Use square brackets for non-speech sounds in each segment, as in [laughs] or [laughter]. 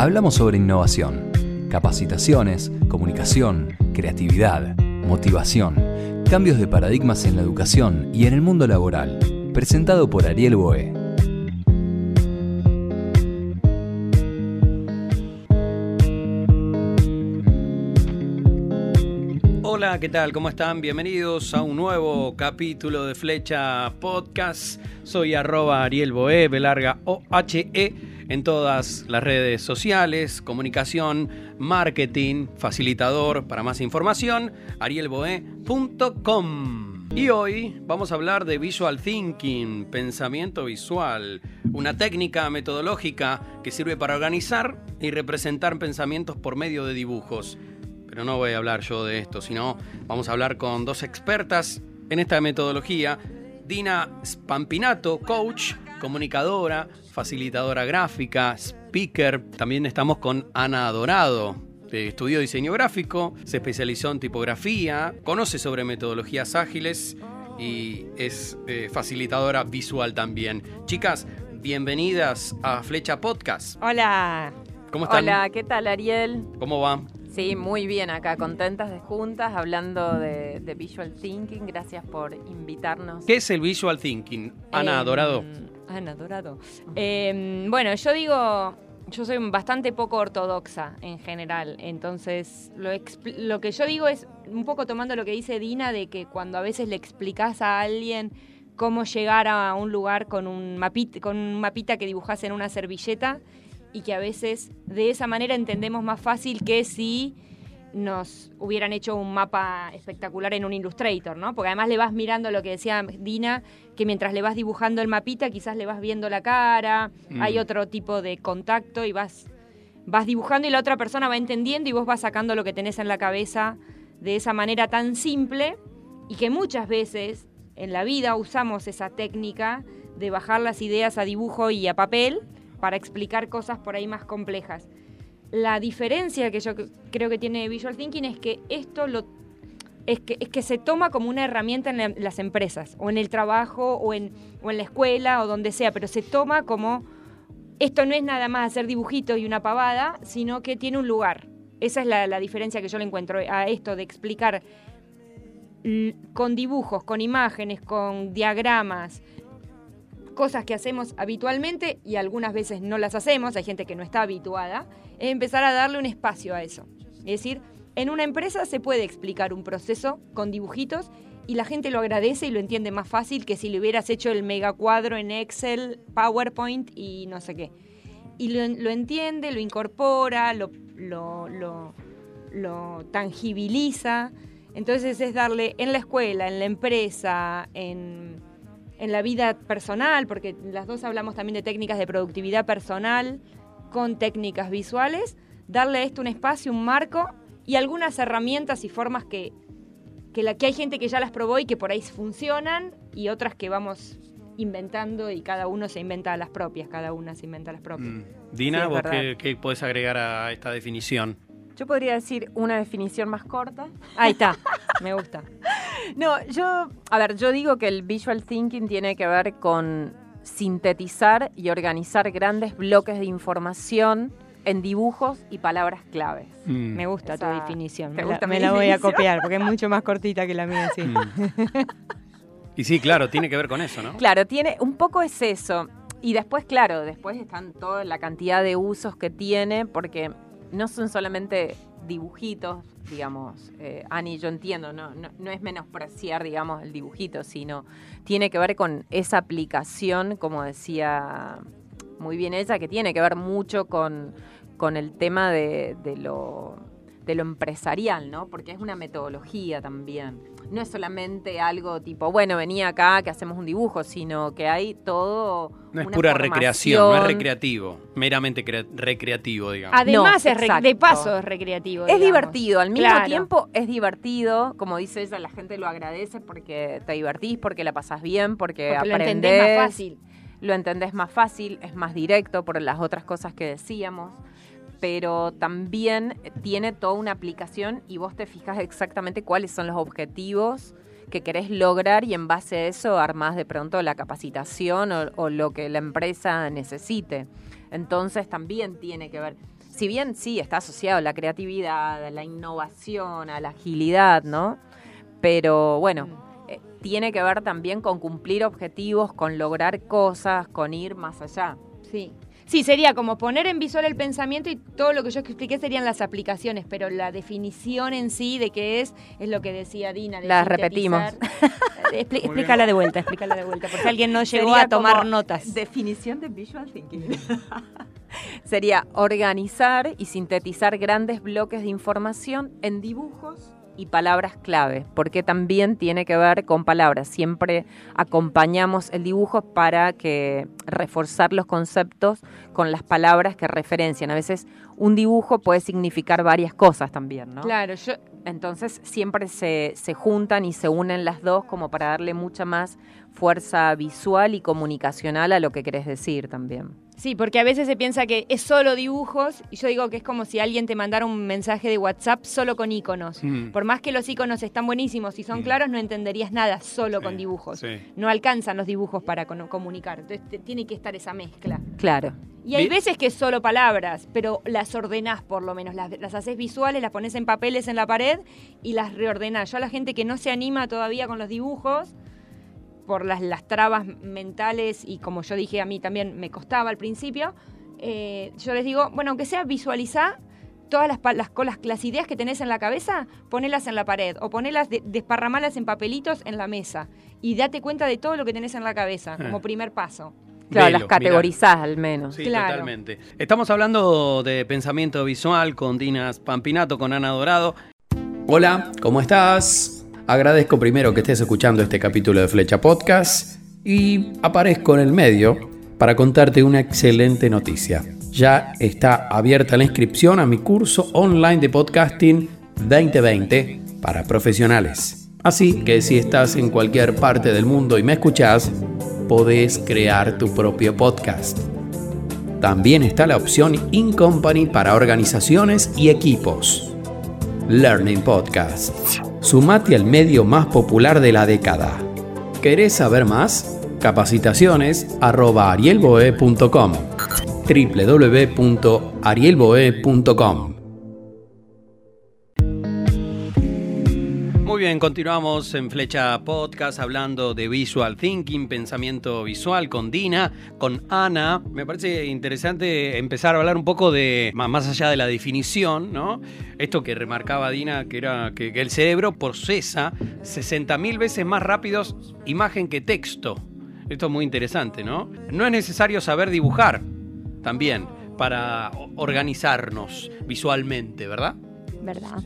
Hablamos sobre innovación, capacitaciones, comunicación, creatividad, motivación, cambios de paradigmas en la educación y en el mundo laboral. Presentado por Ariel Boe. Hola, ¿qué tal? ¿Cómo están? Bienvenidos a un nuevo capítulo de Flecha Podcast. Soy arroba Ariel Boe, Belarga O-H-E, en todas las redes sociales, comunicación, marketing, facilitador. Para más información, arielboe.com. Y hoy vamos a hablar de Visual Thinking, pensamiento visual, una técnica metodológica que sirve para organizar y representar pensamientos por medio de dibujos pero no voy a hablar yo de esto, sino vamos a hablar con dos expertas en esta metodología. Dina Spampinato, coach, comunicadora, facilitadora gráfica, speaker. También estamos con Ana Dorado, estudió diseño gráfico, se especializó en tipografía, conoce sobre metodologías ágiles y es eh, facilitadora visual también. Chicas, bienvenidas a Flecha Podcast. Hola. ¿Cómo están? Hola, ¿qué tal Ariel? ¿Cómo va? Sí, muy bien acá, contentas de juntas, hablando de, de Visual Thinking. Gracias por invitarnos. ¿Qué es el Visual Thinking? Ana Em, Dorado. Ana Dorado. Em, bueno, yo digo, yo soy bastante poco ortodoxa en general, entonces lo, lo que yo digo es un poco tomando lo que dice Dina de que cuando a veces le explicás a alguien cómo llegar a un lugar con un mapita, con un mapita que dibujás en una servilleta y que a veces de esa manera entendemos más fácil que si nos hubieran hecho un mapa espectacular en un Illustrator, ¿no? Porque además le vas mirando lo que decía Dina, que mientras le vas dibujando el mapita, quizás le vas viendo la cara, Mm. hay otro tipo de contacto y vas, vas dibujando y la otra persona va entendiendo y vos vas sacando lo que tenés en la cabeza de esa manera tan simple y que muchas veces en la vida usamos esa técnica de bajar las ideas a dibujo y a papel para explicar cosas por ahí más complejas. La diferencia que yo creo que tiene Visual Thinking es que esto lo es que, es que se toma como una herramienta en, la- las empresas, o en el trabajo, o en, o en la escuela, o donde sea, pero se toma como esto no es nada más hacer dibujitos y una pavada, sino que tiene un lugar. Esa es la, diferencia que yo le encuentro a esto de explicar con dibujos, con imágenes, con diagramas, cosas que hacemos habitualmente y algunas veces no las hacemos, hay gente que no está habituada, es empezar a darle un espacio a eso. Es decir, en una empresa se puede explicar un proceso con dibujitos y la gente lo agradece y lo entiende más fácil que si le hubieras hecho el mega cuadro en Excel, PowerPoint y no sé qué. Y lo, lo entiende, lo incorpora, lo, lo, lo, lo tangibiliza. Entonces es darle en la escuela, en la empresa, en, en la vida personal, porque las dos hablamos también de técnicas de productividad personal con técnicas visuales, darle a esto un espacio, un marco y algunas herramientas y formas que, que, la, que hay gente que ya las probó y que por ahí funcionan y otras que vamos inventando y cada uno se inventa las propias, cada una se inventa las propias. Mm. Dina, Sí, ¿vos qué, qué podés agregar a esta definición? Yo podría decir una definición más corta. Ahí está, me gusta. [laughs] No, yo, a ver, yo digo que el visual thinking tiene que ver con sintetizar y organizar grandes bloques de información en dibujos y palabras claves. Mm. Me gusta Esa- tu definición. ¿te Me la, gusta me mi la voy a copiar porque es mucho más cortita que la mía, sí. Mm. Y sí, claro, tiene que ver con eso, ¿no? Claro, tiene, un poco es eso. Y después, claro, después están toda la cantidad de usos que tiene, porque no son solamente dibujitos, digamos, eh, Ani, yo entiendo, no, no, no es menospreciar, digamos, el dibujito, sino tiene que ver con esa aplicación, como decía muy bien ella, que tiene que ver mucho con, con el tema de, de lo, de lo empresarial, ¿no? Porque es una metodología también. No es solamente algo tipo, bueno, venía acá que hacemos un dibujo, sino que hay todo. No es una pura recreación, no es recreativo, meramente crea- recreativo, digamos. Además, No, es de paso es recreativo. Es digamos. divertido, al mismo Claro. tiempo es divertido, como dice ella, la gente lo agradece porque te divertís, porque la pasás bien, porque, Porque lo entendés más fácil. lo entendés más fácil, es más directo por las otras cosas que decíamos, pero también tiene toda una aplicación y vos te fijas exactamente cuáles son los objetivos que querés lograr y en base a eso armás de pronto la capacitación o, o lo que la empresa necesite. Entonces también tiene que ver. si bien sí está asociado a la creatividad, a la innovación, a la agilidad, ¿no? Pero bueno, Mm. eh, tiene que ver también con cumplir objetivos, con lograr cosas, con ir más allá. Sí. Sí, sería como poner en visual el pensamiento y todo lo que yo expliqué serían las aplicaciones, pero la definición en sí de qué es, es lo que decía Dina. De La sintetizar. [laughs] Expli- explícala de vuelta, explícala de vuelta, por si alguien no [laughs] llegó Sería a tomar notas. Definición de visual thinking. [laughs] Sería organizar y sintetizar grandes bloques de información en dibujos y palabras clave, porque también tiene que ver con palabras. Siempre acompañamos el dibujo para que reforzar los conceptos con las palabras que referencian. A veces un dibujo puede significar varias cosas también, ¿no? Claro, yo Entonces siempre se, se juntan y se unen las dos como para darle mucha más fuerza visual y comunicacional a lo que querés decir también. Sí, porque a veces se piensa que es solo dibujos y yo digo que es como si alguien te mandara un mensaje de WhatsApp solo con iconos. Mm. Por más que los iconos están buenísimos y son Mm. claros, no entenderías nada solo Sí, con dibujos. sí. No alcanzan los dibujos para comunicar. Entonces te- tiene que estar esa mezcla. Claro. Y hay veces que es solo palabras, pero las ordenás por lo menos, las, las haces visuales, las pones en papeles en la pared y las reordenás. Yo a la gente que no se anima todavía con los dibujos, por las, las trabas mentales y como yo dije a mí también me costaba al principio, eh, yo les digo, bueno, aunque sea visualizar todas las, las, las, las ideas que tenés en la cabeza, ponelas en la pared o ponelas, de- desparramalas en papelitos en la mesa y date cuenta de todo lo que tenés en la cabeza Ah. como primer paso. Claro, Velo, las categorizás al menos. Sí, Claro. totalmente. Estamos hablando de pensamiento visual con Dinas Pampinato, con Ana Dorado. Hola, ¿cómo estás? Agradezco primero que estés escuchando este capítulo de Flecha Podcast y aparezco en el medio para contarte una excelente noticia. Ya está abierta la inscripción a mi curso online de podcasting 2020 para profesionales. Así que si estás en cualquier parte del mundo y me escuchás, podés crear tu propio podcast. También está la opción In Company para organizaciones y equipos. Learning Podcast. Sumate al medio más popular de la década. ¿Querés saber más? Capacitaciones arroba arielboe.com www.arielboe.com Muy bien, continuamos en Flecha Podcast hablando de Visual Thinking, pensamiento visual con Dina, con Ana. Me parece interesante empezar a hablar un poco de, má- más allá de la definición, ¿no? Esto que remarcaba Dina, que era que, el cerebro procesa 60.000 veces más rápidos imagen que texto. Esto es muy interesante, ¿no? No es necesario saber dibujar también para organizarnos visualmente, ¿verdad? ¿Verdad?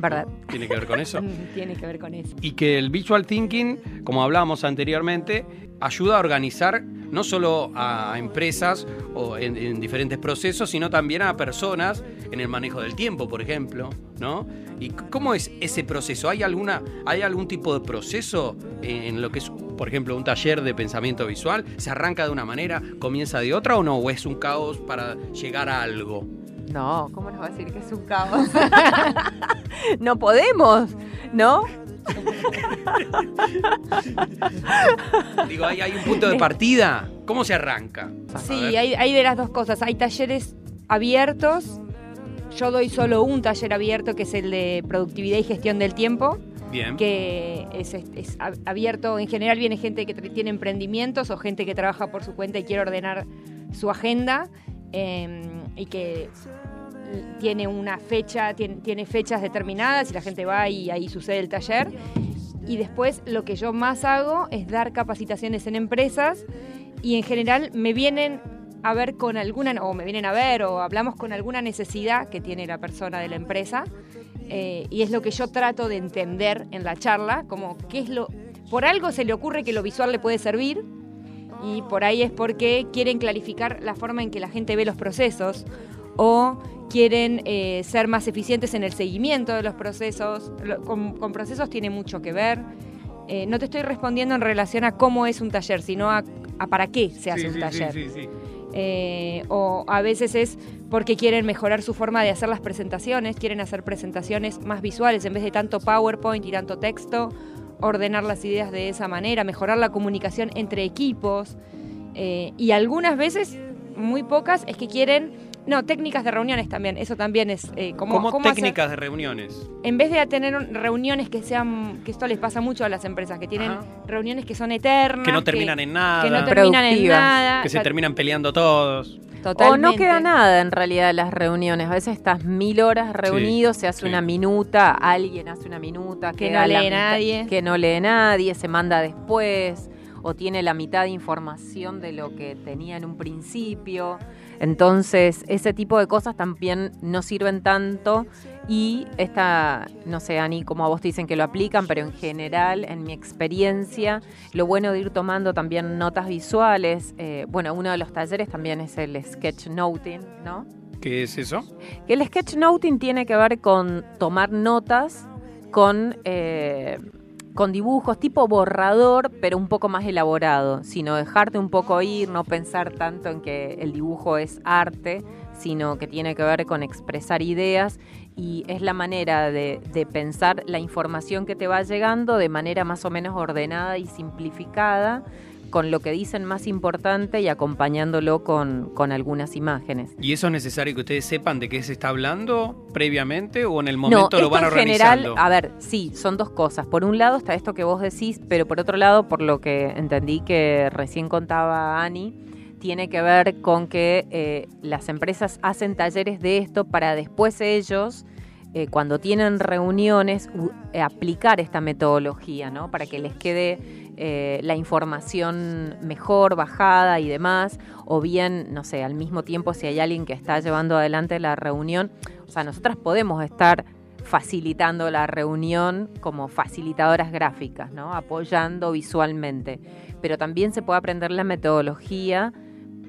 ¿Verdad? ¿Tiene que ver con eso? [laughs] Tiene que ver con eso. y que el visual thinking, como hablábamos anteriormente, ayuda a organizar no solo a empresas o en, en diferentes procesos, sino también a personas en el manejo del tiempo, por ejemplo, ¿no? ¿Y cómo es ese proceso? ¿Hay alguna hay algún tipo de proceso en, en lo que es, por ejemplo, un taller de pensamiento visual? ¿Se arranca de una manera, comienza de otra o no? ¿O es un caos para llegar a algo? No, ¿cómo nos va a decir que es un caos? [laughs] no podemos, ¿no? Digo, ¿hay, hay un punto de partida? ¿Cómo se arranca? Sí, hay, hay de las dos cosas. Hay talleres abiertos. Yo doy solo un taller abierto, que es el de productividad y gestión del tiempo, Bien. que es, es- es ab- abierto. En general viene gente que tiene emprendimientos o gente que trabaja por su cuenta y quiere ordenar su agenda eh, y que tiene una fecha, tiene, fechas determinadas y la gente va y ahí sucede el taller. Y después lo que yo más hago es dar capacitaciones en empresas y en general me vienen a ver con alguna, o me vienen a ver o hablamos con alguna necesidad que tiene la persona de la empresa eh, y es lo que yo trato de entender en la charla, como qué es lo, por algo se le ocurre que lo visual le puede servir y por ahí es porque quieren clarificar la forma en que la gente ve los procesos o quieren eh, ser más eficientes en el seguimiento de los procesos. Lo- con, con procesos tiene mucho que ver. Eh, no te estoy respondiendo en relación a cómo es un taller, sino a, a para qué se hace Sí, un sí, taller. sí. Eh, o a veces es porque quieren mejorar su forma de hacer las presentaciones, quieren hacer presentaciones más visuales en vez de tanto PowerPoint y tanto texto, ordenar las ideas de esa manera, mejorar la comunicación entre equipos. eh, y algunas veces, muy pocas, es que quieren No, técnicas de reuniones también. Eso también es eh, como. ¿Cómo, cómo hacer- técnicas de reuniones? en vez de tener un- reuniones que sean. que esto les pasa mucho a las empresas, que tienen Ajá. reuniones que son eternas. Que no terminan en nada. que no terminan en Productivas. nada. que se o sea, terminan peleando todos. Totalmente. O no queda nada en realidad de las reuniones. A veces estás mil horas reunido, se hace sí. una minuta, alguien hace una minuta, Que no lee mitad- nadie. Que no lee nadie, se manda después, o tiene la mitad de información de lo que tenía en un principio. Entonces, ese tipo de cosas también no sirven tanto. Y esta, no sé, Ani, como a vos te dicen que lo aplican, pero en general, en mi experiencia, lo bueno de ir tomando también notas visuales. eh, bueno, uno de los talleres también es el sketchnoting, ¿no? ¿Qué es eso? Que el sketchnoting tiene que ver con tomar notas con, eh, con dibujos tipo borrador, pero un poco más elaborado, sino dejarte un poco ir, no pensar tanto en que el dibujo es arte, sino que tiene que ver con expresar ideas y es la manera de, de pensar la información que te va llegando de manera más o menos ordenada y simplificada con lo que dicen más importante y acompañándolo con, con algunas imágenes. ¿Y eso es necesario que ustedes sepan de qué se está hablando previamente o en el momento no, lo van en general, a ver, sí, son dos cosas. Por un lado está esto que vos decís, pero por otro lado, por lo que entendí que recién contaba Ani, tiene que ver con que eh, las empresas hacen talleres de esto para después ellos, eh, cuando tienen reuniones, u- eh, aplicar esta metodología, ¿no? Para que les quede eh, la información mejor, bajada y demás, o bien, no sé, al mismo tiempo si hay alguien que está llevando adelante la reunión, o sea, nosotras podemos estar facilitando la reunión como facilitadoras gráficas, ¿no? Apoyando visualmente. Pero también se puede aprender la metodología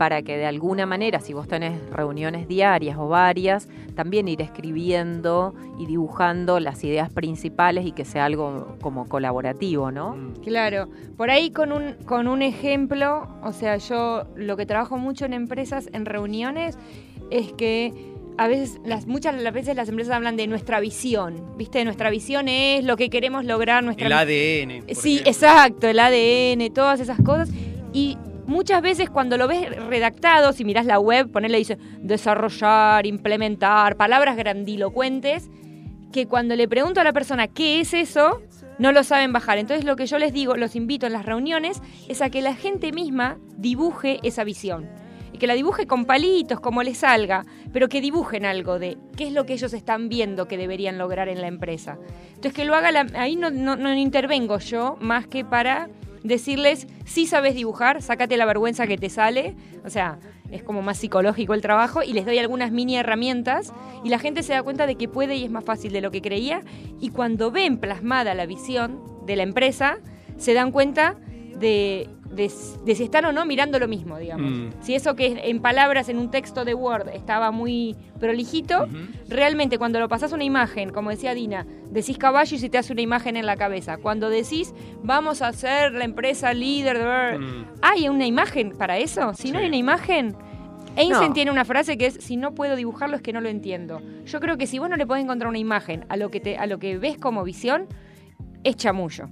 para que de alguna manera, si vos tenés reuniones diarias o varias, también ir escribiendo y dibujando las ideas principales y que sea algo como colaborativo, ¿no? Mm. Claro, por ahí con un, con un ejemplo, o sea, yo lo que trabajo mucho en empresas, en reuniones, es que a veces, las, muchas de las veces las empresas hablan de nuestra visión, ¿viste? Nuestra visión es lo que queremos lograr, nuestra El ADN. por Sí, ejemplo. exacto, el ADN, todas esas cosas. Y muchas veces cuando lo ves redactado, si mirás la web, ponerle dice desarrollar, implementar, palabras grandilocuentes, que cuando le pregunto a la persona qué es eso, no lo saben bajar. Entonces lo que yo les digo, los invito en las reuniones, es a que la gente misma dibuje esa visión. Y que la dibuje con palitos, como les salga, pero que dibujen algo de qué es lo que ellos están viendo que deberían lograr en la empresa. Entonces que lo haga, la- ahí no, no- no intervengo yo, más que para decirles, si sabes dibujar, sácate la vergüenza que te sale, o sea, es como más psicológico el trabajo, y les doy algunas mini herramientas, y la gente se da cuenta de que puede y es más fácil de lo que creía, y cuando ven plasmada la visión de la empresa, se dan cuenta de, de- de si están o no mirando lo mismo, digamos. Mm. Si eso que en palabras, en un texto de Word, estaba muy prolijito, realmente cuando lo pasás una imagen, como decía Dina, decís caballo y se te hace una imagen en la cabeza. Cuando decís vamos a ser la empresa líder de... Mm. ¿Hay una imagen para eso? Si no hay una imagen... Einstein No. tiene una frase que es si no puedo dibujarlo es que no lo entiendo. Yo creo que si vos no le podés encontrar una imagen a lo que te a lo que ves como visión es chamullo.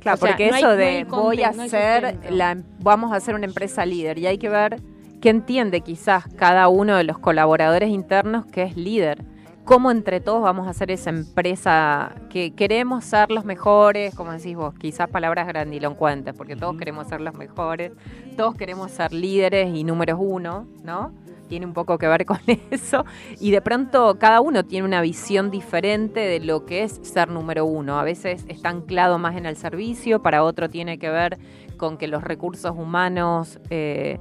Claro, O sea, porque no eso de voy a no ser la, vamos a ser una empresa líder y hay que ver qué entiende quizás cada uno de los colaboradores internos que es líder. Cómo entre todos vamos a hacer esa empresa que queremos ser los mejores, como decís vos, quizás palabras grandilocuentes, porque todos queremos ser los mejores, todos queremos ser líderes y números uno, ¿no? Tiene un poco que ver con [laughs] eso. Y de pronto cada uno tiene una visión diferente de lo que es ser número uno. A veces está anclado más en el servicio, para otro tiene que ver con que los recursos humanos, eh,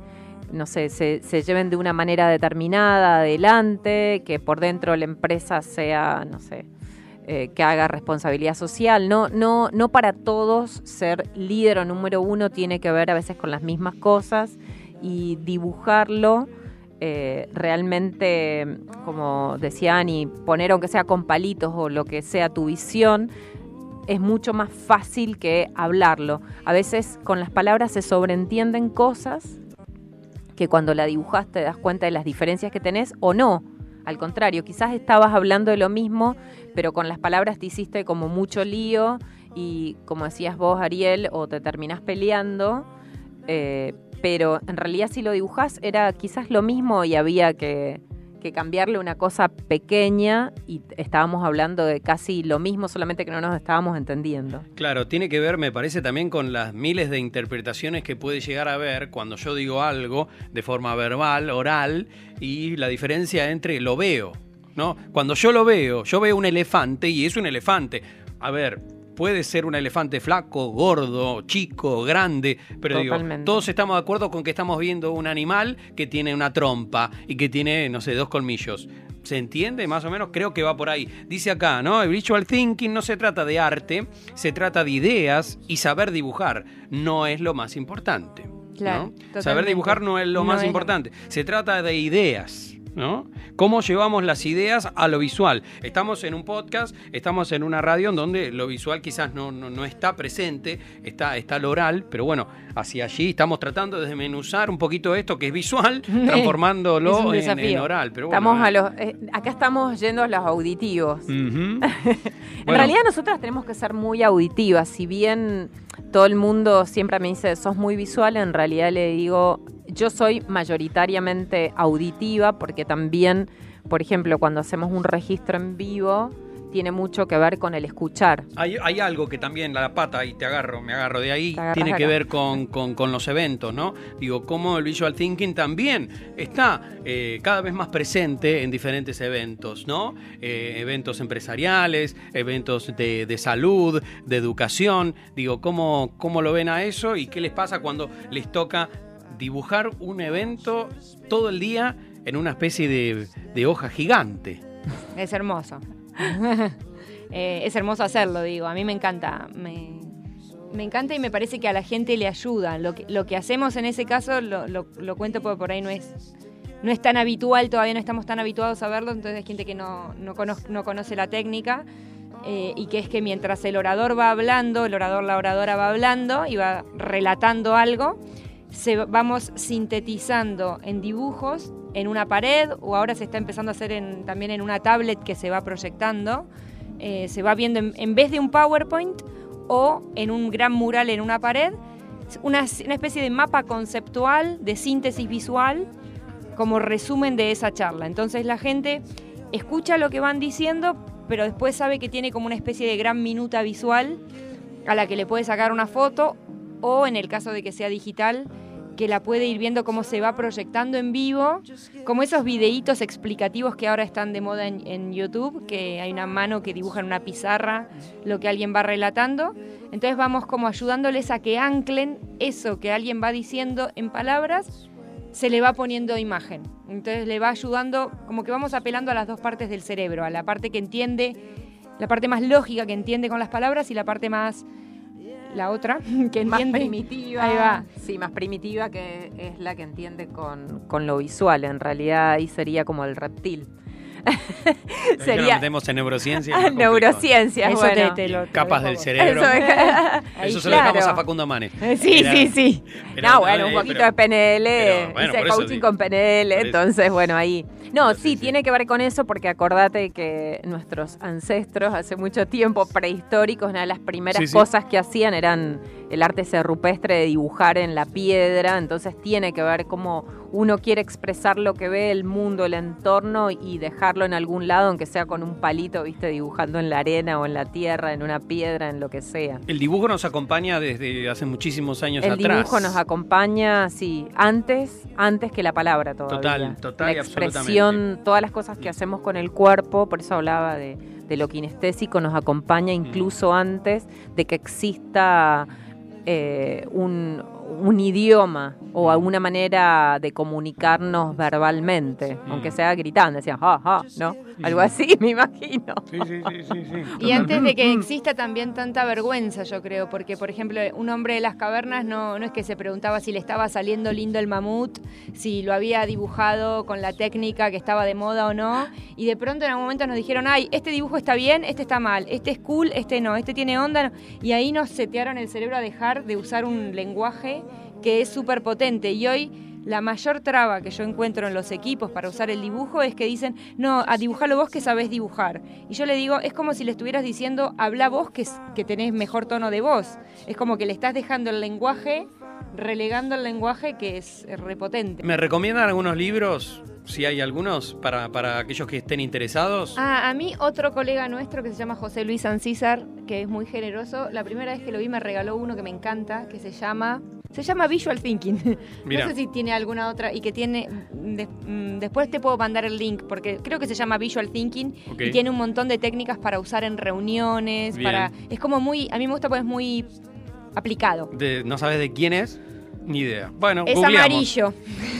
no sé, se, lleven de una manera determinada adelante, que por dentro la empresa sea, no sé, eh, que haga responsabilidad social. No, no, no para todos ser líder o número uno tiene que ver a veces con las mismas cosas y dibujarlo eh, realmente, como decía Ani, poner aunque sea con palitos o lo que sea tu visión, es mucho más fácil que hablarlo. A veces con las palabras se sobreentienden cosas que cuando la dibujas te das cuenta de las diferencias que tenés o no. Al contrario, quizás estabas hablando de lo mismo, pero con las palabras te hiciste como mucho lío y como decías vos, Ariel, o te terminás peleando. eh, pero en realidad si lo dibujás era quizás lo mismo y había que, que cambiarle una cosa pequeña y estábamos hablando de casi lo mismo, solamente que no nos estábamos entendiendo. Claro, tiene que ver, me parece, también con las miles de interpretaciones que puede llegar a haber cuando yo digo algo de forma verbal, oral, y la diferencia entre lo veo, ¿no? Cuando yo lo veo, yo veo un elefante y es un elefante. A ver, puede ser un elefante flaco, gordo, chico, grande, pero digo, todos estamos de acuerdo con que estamos viendo un animal que tiene una trompa y que tiene, no sé, dos colmillos. ¿Se entiende? Más o menos creo que va por ahí. Dice acá, ¿no? El visual thinking no se trata de arte, se trata de ideas y saber dibujar no es lo más importante. Claro, Saber dibujar no es lo más importante. Se trata de ideas. ¿No? ¿Cómo llevamos las ideas a lo visual? Estamos en un podcast, estamos en una radio en donde lo visual quizás no, no, está presente, está, está lo oral, pero bueno, hacia allí estamos tratando de desmenuzar un poquito esto que es visual, [laughs] transformándolo en, oral. Pero estamos a los, eh, acá estamos yendo a los auditivos. [laughs] en realidad nosotras tenemos que ser muy auditivas, si bien todo el mundo siempre me dice, sos muy visual, en realidad le digo, yo soy mayoritariamente auditiva porque también, por ejemplo, cuando hacemos un registro en vivo, tiene mucho que ver con el escuchar. Hay, algo que también, la pata, y te agarro, me agarro de ahí, tiene que ver con, los eventos, ¿no? Digo, cómo el visual thinking también está eh, cada vez más presente en diferentes eventos, ¿no? Eh, eventos empresariales, eventos de, de, salud, de educación. Digo, ¿cómo, ¿cómo lo ven a eso y qué les pasa cuando les toca dibujar un evento todo el día en una especie de, hoja gigante. Es hermoso. [laughs] Eh, es hermoso hacerlo, digo. A mí me encanta. Me, encanta y me parece que a la gente le ayuda. Lo que, lo hacemos en ese caso, lo, cuento porque por ahí no es, no es tan habitual, todavía no estamos tan habituados a verlo, entonces hay gente que no, no, no conoce la técnica. Eh, y que es que mientras el orador va hablando, el orador, la oradora va hablando y va relatando algo, se, vamos sintetizando en dibujos en una pared o ahora se está empezando a hacer también en una tablet que se va proyectando. Eh, se va viendo en, vez de un PowerPoint o en un gran mural en una pared, una, una especie de mapa conceptual de síntesis visual como resumen de esa charla. Entonces la gente escucha lo que van diciendo, pero después sabe que tiene como una especie de gran minuta visual a la que le puede sacar una foto o en el caso de que sea digital, que la puede ir viendo cómo se va proyectando en vivo, como esos videitos explicativos que ahora están de moda en, YouTube, que hay una mano que dibuja en una pizarra lo que alguien va relatando. Entonces vamos como ayudándoles a que anclen eso que alguien va diciendo en palabras, se le va poniendo imagen. Entonces le va ayudando, como que vamos apelando a las dos partes del cerebro, a la parte que entiende, la parte más lógica que entiende con las palabras y la parte más la otra, [laughs] que entiende. Más primitiva. Ahí va. Sí, más primitiva que es la que entiende con, con lo visual. En realidad ahí sería como el reptil. Sería... metemos en neurociencia. [laughs] neurociencia, Capas del cerebro. [laughs] Eso, se lo dejamos a Facundo Mane. Sí, sí, sí. no, bueno, un poquito de PNL. hice coaching con PNL, entonces, bueno, ahí. No, sí, tiene que ver con eso porque acordate que nuestros ancestros hace mucho tiempo, prehistóricos, una de las primeras cosas que hacían eran el arte ese rupestre de dibujar en la piedra, entonces tiene que ver cómo uno quiere expresar lo que ve el mundo, el entorno y dejarlo en algún lado, aunque sea con un palito, viste, dibujando en la arena o en la tierra, en una piedra, en lo que sea. El dibujo nos acompaña desde hace muchísimos años atrás. El dibujo nos acompaña, sí, antes, antes que la palabra todavía. Total, total. La expresión, todas las cosas que hacemos con el cuerpo, por eso hablaba de, de lo kinestésico, nos acompaña incluso antes de que exista eh, un, un, idioma o alguna manera de comunicarnos verbalmente, mm. aunque sea gritando, decían, ja, ja, ¿no? Algo así, [laughs] me imagino. Sí, sí, sí, sí, Y antes de que exista también tanta vergüenza, yo creo, porque, por ejemplo, un hombre de las cavernas no, no es que se preguntaba si le estaba saliendo lindo el mamut, si lo había dibujado con la técnica que estaba de moda o no, y de pronto en algún momento nos dijeron, ay, este dibujo está bien, este está mal, este es cool, este no, este tiene onda, y ahí nos setearon el cerebro a dejar de usar un lenguaje que es súper potente. Y hoy la mayor traba que yo encuentro en los equipos para usar el dibujo es que dicen, no, a dibujarlo vos que sabés dibujar. Y yo le digo, es como si le estuvieras diciendo, habla vos que, que tenés mejor tono de voz. Es como que le estás dejando el lenguaje, relegando el lenguaje que es repotente. ¿Me recomiendan algunos libros si hay algunos para, para aquellos que estén interesados. Ah, a mí otro colega nuestro que se llama José Luis Ancísar, que es muy generoso, la primera vez que lo vi me regaló uno que me encanta, que se llama se llama Visual Thinking. [laughs] Mirá. No sé si tiene alguna otra y que tiene de- mm, después te puedo mandar el link porque creo que se llama Visual Thinking y tiene un montón de técnicas para usar en reuniones, Bien. para es como muy a mí me gusta porque es muy aplicado. De- ¿No sabes de quién es? Ni idea. Bueno, Es googleamos. amarillo.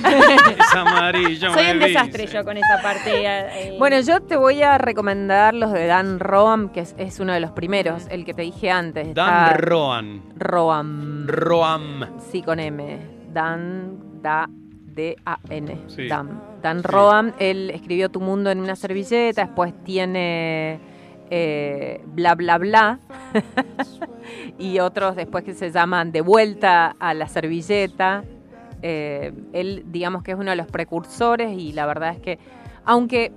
[laughs] es amarillo. Soy un desastre yo con esa parte. eh, Bueno, yo te voy a recomendar los de Dan Roam, que es, es uno de los primeros, el que te dije antes. Dan Está Roan. Roam. Roam. Sí, con M. Dan, da, D-A-N. Sí. Dan. Dan Sí. Roam, él escribió Tu Mundo en una servilleta, después tiene eh, Bla Bla Bla. [laughs] y otros después que se llaman De Vuelta a la Servilleta. Eh, él, digamos que es uno de los precursores y la verdad es que, aunque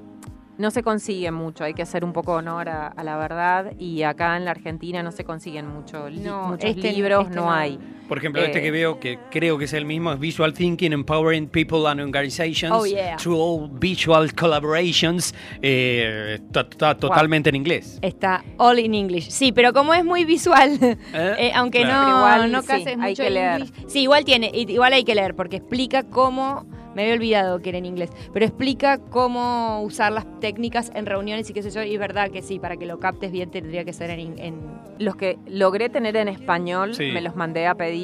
no se consigue mucho, hay que hacer un poco honor a, a la verdad y acá en la Argentina no se consiguen mucho, li- No, muchos este- libros, este no, no. hay. Por ejemplo, este Eh, que veo, que creo que es el mismo, es Visual Thinking, Empowering People and Organizations Oh, yeah. through all Visual Collaborations. Eh, Está está totalmente en inglés. Está all in English. Sí, pero como es muy visual, [laughs] eh, aunque Claro. no, igual, no sí, cases hay mucho que el leer. English. Sí, igual tiene, igual hay que leer, porque explica cómo, me había olvidado que era en inglés, pero explica cómo usar las técnicas en reuniones y qué sé yo, y es verdad que sí, para que lo captes bien tendría que ser en, en- Los que logré tener en español, Sí. me los mandé a pedir.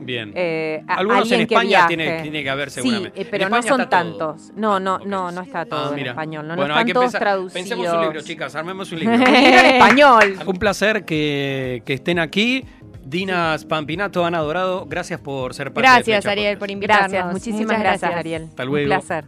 Bien. eh, a Algunos alguien en que España viaje. tiene, tiene que haber seguramente. eh, pero no son todo. tantos. No, no, no, no está todo Ah, en mira. español. No, bueno, no hay están que todos pensar- traducidos. Pensemos un libro, chicas, armemos un libro. [laughs] En español. [laughs] Un placer que, que estén aquí. Dinas Pampinato, Ana Dorado, gracias por ser parte de Gracias, Ariel, por invitarnos. Gracias, muchísimas gracias, Ariel. Hasta luego. Un placer.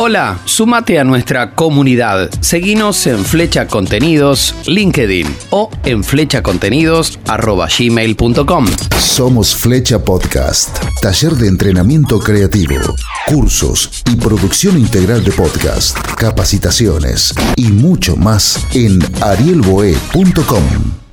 Hola, sumate a nuestra comunidad. Seguinos en Flecha Contenidos, LinkedIn o en flechacontenidos.gmail.com. Somos Flecha Podcast, taller de entrenamiento creativo, cursos y producción integral de podcast, capacitaciones y mucho más en arielboe.com.